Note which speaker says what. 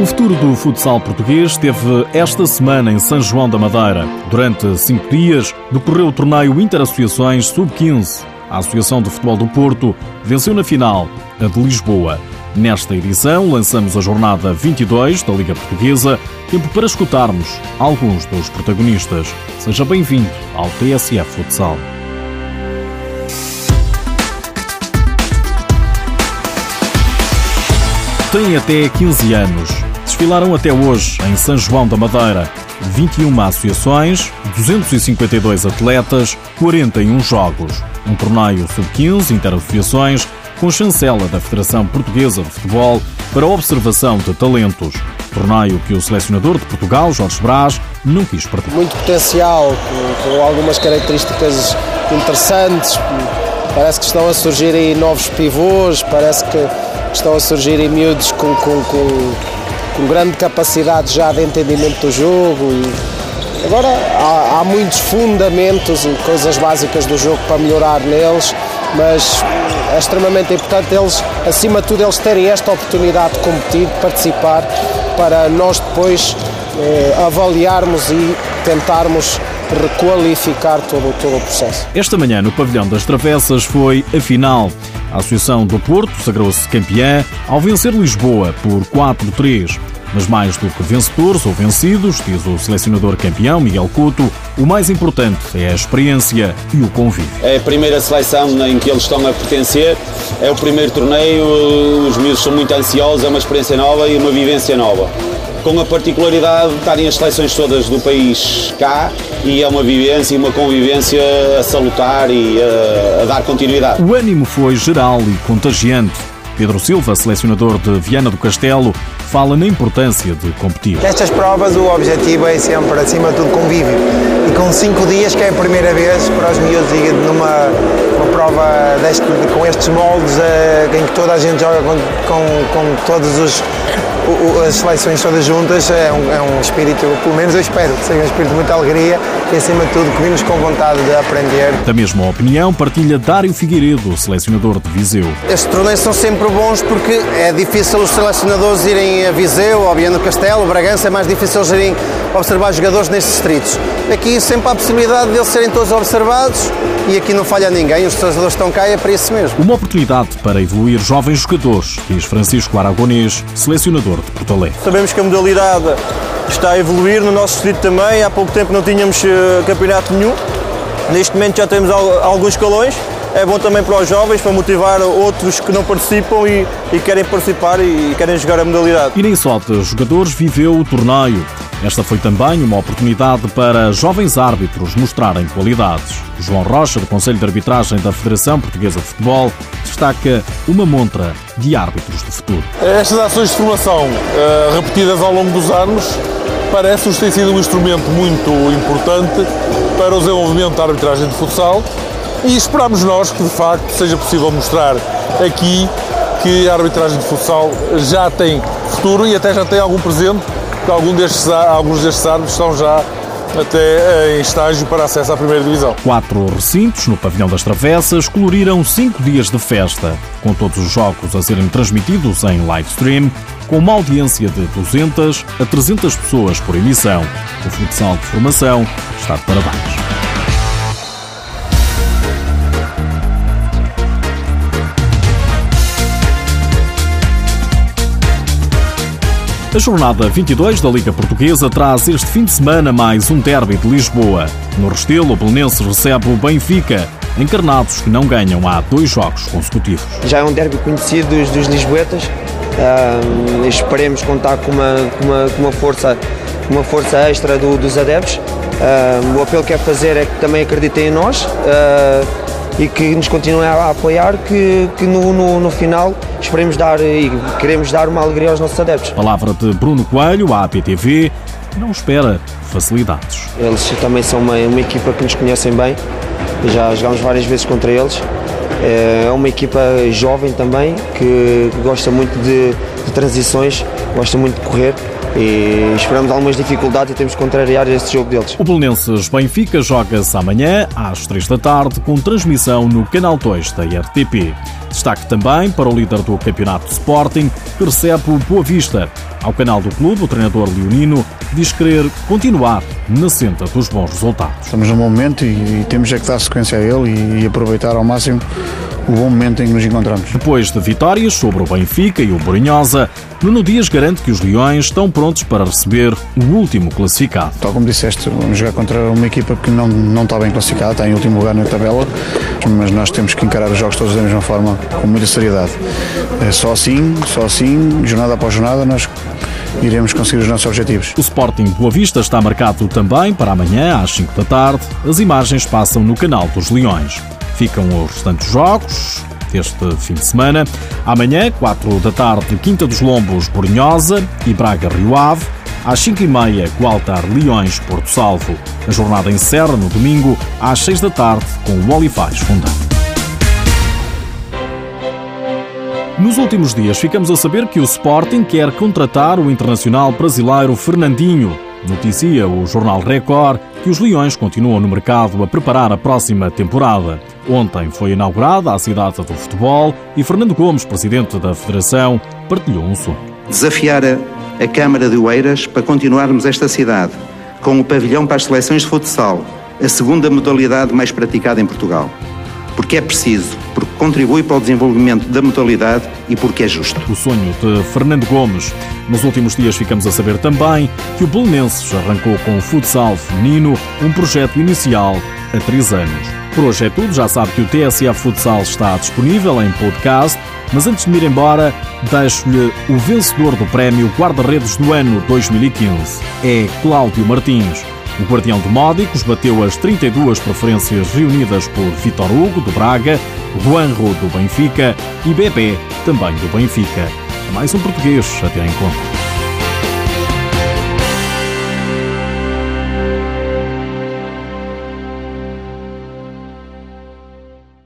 Speaker 1: O futuro do futsal português esteve esta semana em São João da Madeira. Durante cinco dias decorreu o torneio Interassociações Sub-15. A Associação de Futebol do Porto venceu na final a de Lisboa. Nesta edição lançamos a jornada 22 da Liga Portuguesa, tempo para escutarmos alguns dos protagonistas. Seja bem-vindo ao TSF Futsal. Tem até 15 anos. Desfilaram até hoje em São João da Madeira. 21 associações, 252 atletas, 41 jogos. Um torneio sub-15 interassociações com chancela da Federação Portuguesa de Futebol para observação de talentos. Torneio que o selecionador de Portugal, Jorge Brás, não quis perder.
Speaker 2: Muito potencial, com, algumas características interessantes. Parece que estão a surgir aí novos pivôs, parece que estão a surgir em miúdos com, com, com, com, grande capacidade já de entendimento do jogo. E agora há, há, muitos fundamentos e coisas básicas do jogo para melhorar neles, mas é extremamente importante eles, acima de tudo, eles terem esta oportunidade de competir, de participar, para nós depois eh, avaliarmos e tentarmos requalificar todo, todo o processo.
Speaker 1: Esta manhã, no Pavilhão das Travessas, foi a final. A Associação do Porto sagrou-se campeã ao vencer Lisboa por 4-3. Mas mais do que vencedores ou vencidos, diz o selecionador campeão Miguel Couto, o mais importante é a experiência e o convívio.
Speaker 3: É a primeira seleção em que eles estão a pertencer, é o primeiro torneio, os miúdos são muito ansiosos, é uma experiência nova e uma vivência nova com a particularidade de estarem as seleções todas do país cá e é uma vivência e uma convivência a salutar e a, a dar continuidade.
Speaker 1: O ânimo foi geral e contagiante. Pedro Silva, selecionador de Viana do Castelo, fala na importância de competir.
Speaker 4: Nestas provas o objetivo é sempre, acima de tudo, convívio. E com cinco dias, que é a primeira vez para os miúdos numa uma prova deste, com estes moldes uh, em que toda a gente joga com, com, com todos os as seleções todas juntas é um, é um espírito, pelo menos eu espero que seja um espírito de muita alegria e acima de tudo que vimos com vontade de aprender.
Speaker 1: Da mesma opinião partilha Dário Figueiredo, selecionador de Viseu.
Speaker 5: Estes torneios são sempre bons porque é difícil os selecionadores irem a Viseu, ao Viana do Castelo, Bragança, é mais difícil eles irem observar jogadores nestes distritos. Aqui sempre há a possibilidade de eles serem todos observados e aqui não falha ninguém, os selecionadores estão cá e é para isso mesmo.
Speaker 1: Uma oportunidade para evoluir jovens jogadores, diz Francisco Aragonês, selecionador de Porto Alegre.
Speaker 6: Sabemos que a modalidade está a evoluir no nosso distrito também, há pouco tempo não tínhamos uh, campeonato nenhum, neste momento já temos alguns escalões, é bom também para os jovens, para motivar outros que não participam e, e querem participar e, e querem jogar a modalidade.
Speaker 1: E nem só de jogadores viveu o torneio. Esta foi também uma oportunidade para jovens árbitros mostrarem qualidades. João Rocha, do Conselho de Arbitragem da Federação Portuguesa de Futebol, destaca uma montra de árbitros do futuro.
Speaker 7: Estas ações de formação uh, repetidas ao longo dos anos parece-nos ter sido um instrumento muito importante para o desenvolvimento da arbitragem de futsal e esperamos nós que de facto seja possível mostrar aqui que a arbitragem de futsal já tem futuro e até já tem algum presente que algum destes, alguns destes árbitros estão já até em estágio para acesso à primeira divisão.
Speaker 1: Quatro recintos no Pavilhão das Travessas coloriram cinco dias de festa, com todos os jogos a serem transmitidos em live stream, com uma audiência de 200 a 300 pessoas por emissão. O futsal de formação está de parabéns. A jornada 22 da Liga Portuguesa traz este fim de semana mais um derby de Lisboa. No Restelo, o Belenenses recebe o Benfica, encarnados que não ganham há dois jogos consecutivos.
Speaker 4: Já é um derby conhecido dos, dos lisboetas. Uh, esperemos contar com uma, com uma, com uma, força, uma força extra do, dos adeptos. Uh, o apelo que quero fazer é que também acreditem em nós. Uh, e que nos continuem a apoiar, que, que no, no, no, final esperemos dar e queremos dar uma alegria aos nossos adeptos.
Speaker 1: Palavra de Bruno Coelho, à APTV, não espera facilidades.
Speaker 4: Eles também são uma, uma equipa que nos conhecem bem, já jogámos várias vezes contra eles. É uma equipa jovem também, que, que gosta muito de, de transições, gosta muito de correr
Speaker 8: e esperamos algumas dificuldades e temos que contrariar este jogo deles.
Speaker 1: O Belenenses Benfica joga-se amanhã às 3 da tarde com transmissão no Canal 2 da RTP. Destaque também para o líder do campeonato Sporting, que recebe o Boa Vista. Ao canal do clube, o treinador leonino diz querer continuar na senda dos bons resultados.
Speaker 9: Estamos num bom momento e, e temos é que dar sequência a ele e, e aproveitar ao máximo o bom momento em que nos encontramos.
Speaker 1: Depois de vitórias sobre o Benfica e o Borinhosa, Nuno Dias garante que os Leões estão prontos para receber o último classificado.
Speaker 9: Tal como disseste, vamos jogar contra uma equipa que não, não está bem classificada, está em último lugar na tabela, mas nós temos que encarar os jogos todos da mesma forma, com muita seriedade. É só assim, só assim, jornada após jornada, nós iremos conseguir os nossos objetivos.
Speaker 1: O Sporting Boa Vista está marcado também para amanhã às 5 da tarde. As imagens passam no canal dos Leões. Ficam os restantes jogos deste fim de semana. Amanhã, 4 da tarde, Quinta dos Lombos, Borinhosa e Braga Rio Ave. Às 5h30, Gualtar Leões, Porto Salvo. A jornada encerra no domingo, às 6 da tarde, com o Olivais Fundão. Nos últimos dias, ficamos a saber que o Sporting quer contratar o internacional brasileiro Fernandinho. Noticia o jornal Record que os Leões continuam no mercado a preparar a próxima temporada. Ontem foi inaugurada a cidade do futebol e Fernando Gomes, presidente da Federação, partilhou um sonho.
Speaker 10: Desafiar a Câmara de Oeiras para continuarmos esta cidade com o pavilhão para as seleções de futsal, a segunda modalidade mais praticada em Portugal porque é preciso, porque contribui para o desenvolvimento da modalidade e porque é justo.
Speaker 1: O sonho de Fernando Gomes. Nos últimos dias ficamos a saber também que o Belenenses arrancou com o futsal feminino um projeto inicial há três anos. Por hoje é tudo, já sabe que o TSF Futsal está disponível em podcast, mas antes de me ir embora, deixo-lhe o vencedor do prémio Guarda-Redes do ano 2015. É Cláudio Martins. O Guardião de Módicos bateu as 32 preferências reunidas por Vitor Hugo, do Braga, Juanro, do Benfica e Bebé, também do Benfica. Mais um português a ter em conta.